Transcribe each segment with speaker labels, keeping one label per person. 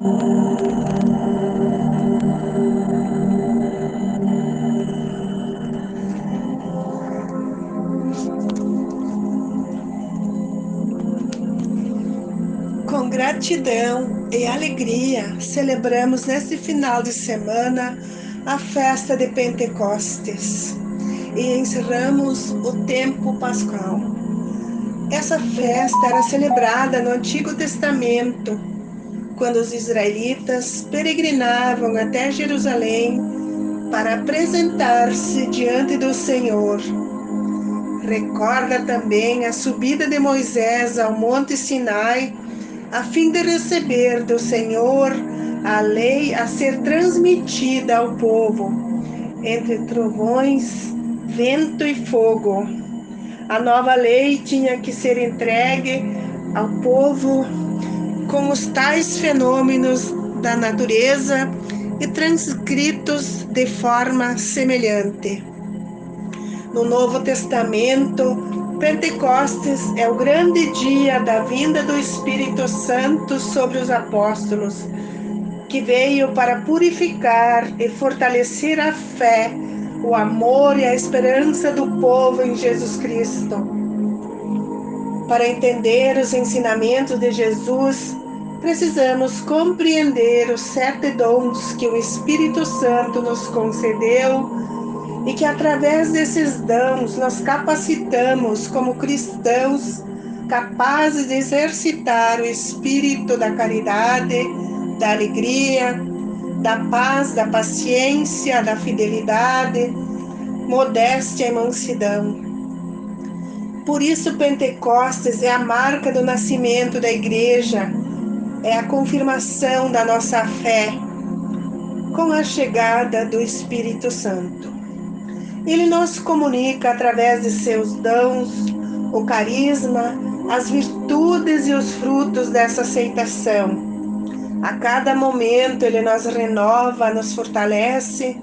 Speaker 1: Com gratidão e alegria, celebramos neste final de semana a festa de Pentecostes e encerramos o tempo pascal. Essa festa era celebrada no Antigo Testamento, quando os israelitas peregrinavam até Jerusalém para apresentar-se diante do Senhor. Recorda também a subida de Moisés ao Monte Sinai, a fim de receber do Senhor a lei a ser transmitida ao povo, entre trovões, vento e fogo. A nova lei tinha que ser entregue ao povo com os tais fenômenos da natureza e transcritos de forma semelhante. No Novo Testamento, Pentecostes é o grande dia da vinda do Espírito Santo sobre os apóstolos que veio para purificar e fortalecer a fé, o amor e a esperança do povo em Jesus Cristo. Para entender os ensinamentos de Jesus, precisamos compreender os sete dons que o Espírito Santo nos concedeu e que através desses dons nós capacitamos como cristãos capazes de exercitar o espírito da caridade, da alegria, da paz, da paciência, da fidelidade, modéstia e mansidão. Por isso, Pentecostes é a marca do nascimento da igreja, é a confirmação da nossa fé com a chegada do Espírito Santo. Ele nos comunica através de seus dons, o carisma, as virtudes e os frutos dessa aceitação a cada momento ele nos renova, nos fortalece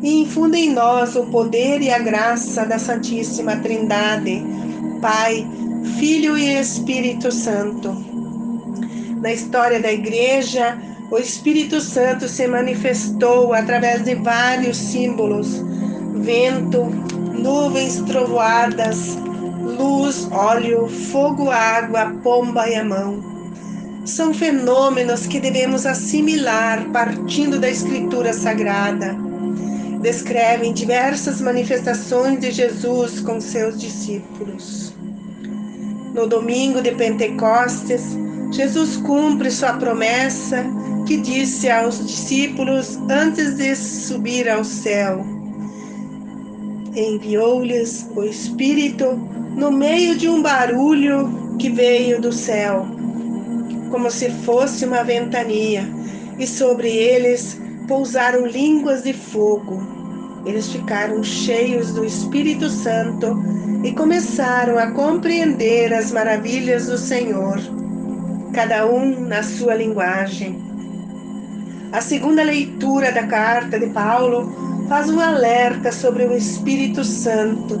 Speaker 1: e infunde em nós o poder e a graça da Santíssima Trindade, Pai, Filho e Espírito Santo. Na história da Igreja, o Espírito Santo se manifestou através de vários símbolos: vento, nuvens trovoadas, luz, óleo, fogo, água, pomba e a mão são fenômenos que devemos assimilar partindo da Escritura Sagrada. Descrevem diversas manifestações de Jesus com seus discípulos. No domingo de Pentecostes, Jesus cumpre sua promessa que disse aos discípulos antes de subir ao céu. Enviou-lhes o Espírito no meio de um barulho que veio do céu como se fosse uma ventania, e sobre eles pousaram línguas de fogo. Eles ficaram cheios do Espírito Santo e começaram a compreender as maravilhas do Senhor, cada um na sua linguagem. A segunda leitura da carta de Paulo faz um alerta sobre o Espírito Santo,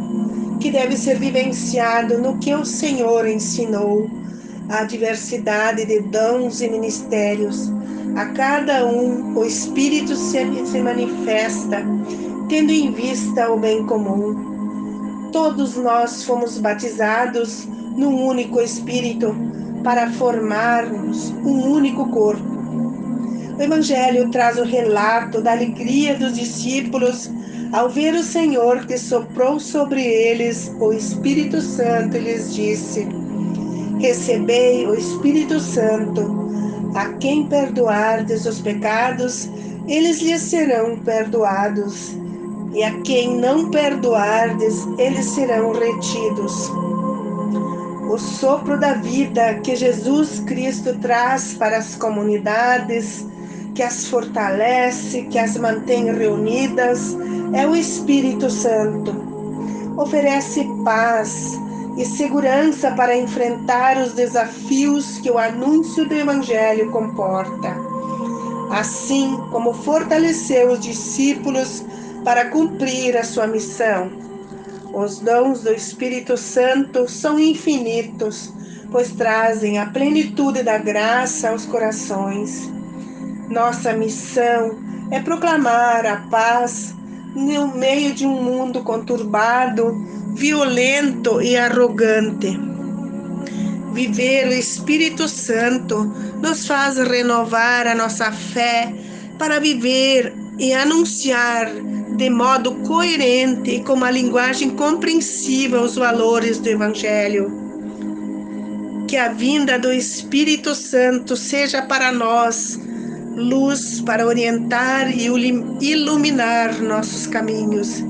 Speaker 1: que deve ser vivenciado no que o Senhor ensinou a diversidade de dons e ministérios. A cada um o Espírito se, se manifesta, tendo em vista o bem comum. Todos nós fomos batizados num único Espírito para formarmos um único corpo. O Evangelho traz o relato da alegria dos discípulos ao ver o Senhor que soprou sobre eles o Espírito Santo e lhes disse: recebei o Espírito Santo. A quem perdoardes os pecados, eles lhes serão perdoados. E a quem não perdoardes, eles serão retidos. O sopro da vida que Jesus Cristo traz para as comunidades, que as fortalece, que as mantém reunidas, é o Espírito Santo. Oferece paz, e segurança para enfrentar os desafios que o anúncio do Evangelho comporta. Assim como fortaleceu os discípulos para cumprir a sua missão. Os dons do Espírito Santo são infinitos, pois trazem a plenitude da graça aos corações. Nossa missão é proclamar a paz no meio de um mundo conturbado, violento e arrogante. Viver o Espírito Santo nos faz renovar a nossa fé para viver e anunciar de modo coerente e com uma linguagem compreensiva os valores do Evangelho. Que a vinda do Espírito Santo seja para nós luz para orientar e iluminar nossos caminhos,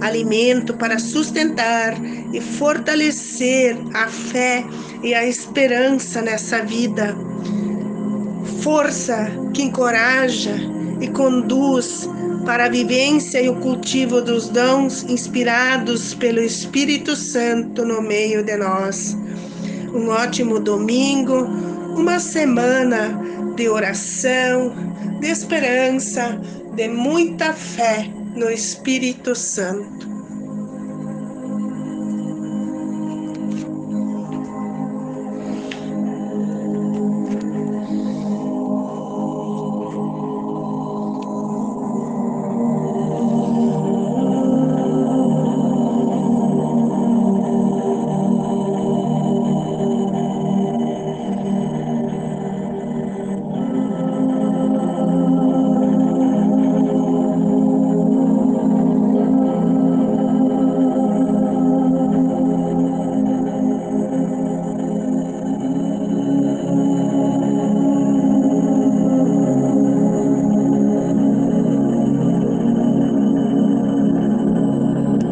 Speaker 1: alimento para sustentar e fortalecer a fé e a esperança nessa vida, força que encoraja e conduz para a vivência e o cultivo dos dons inspirados pelo Espírito Santo no meio de nós. Um ótimo domingo, uma semana de oração, de esperança, de muita fé no Espírito Santo.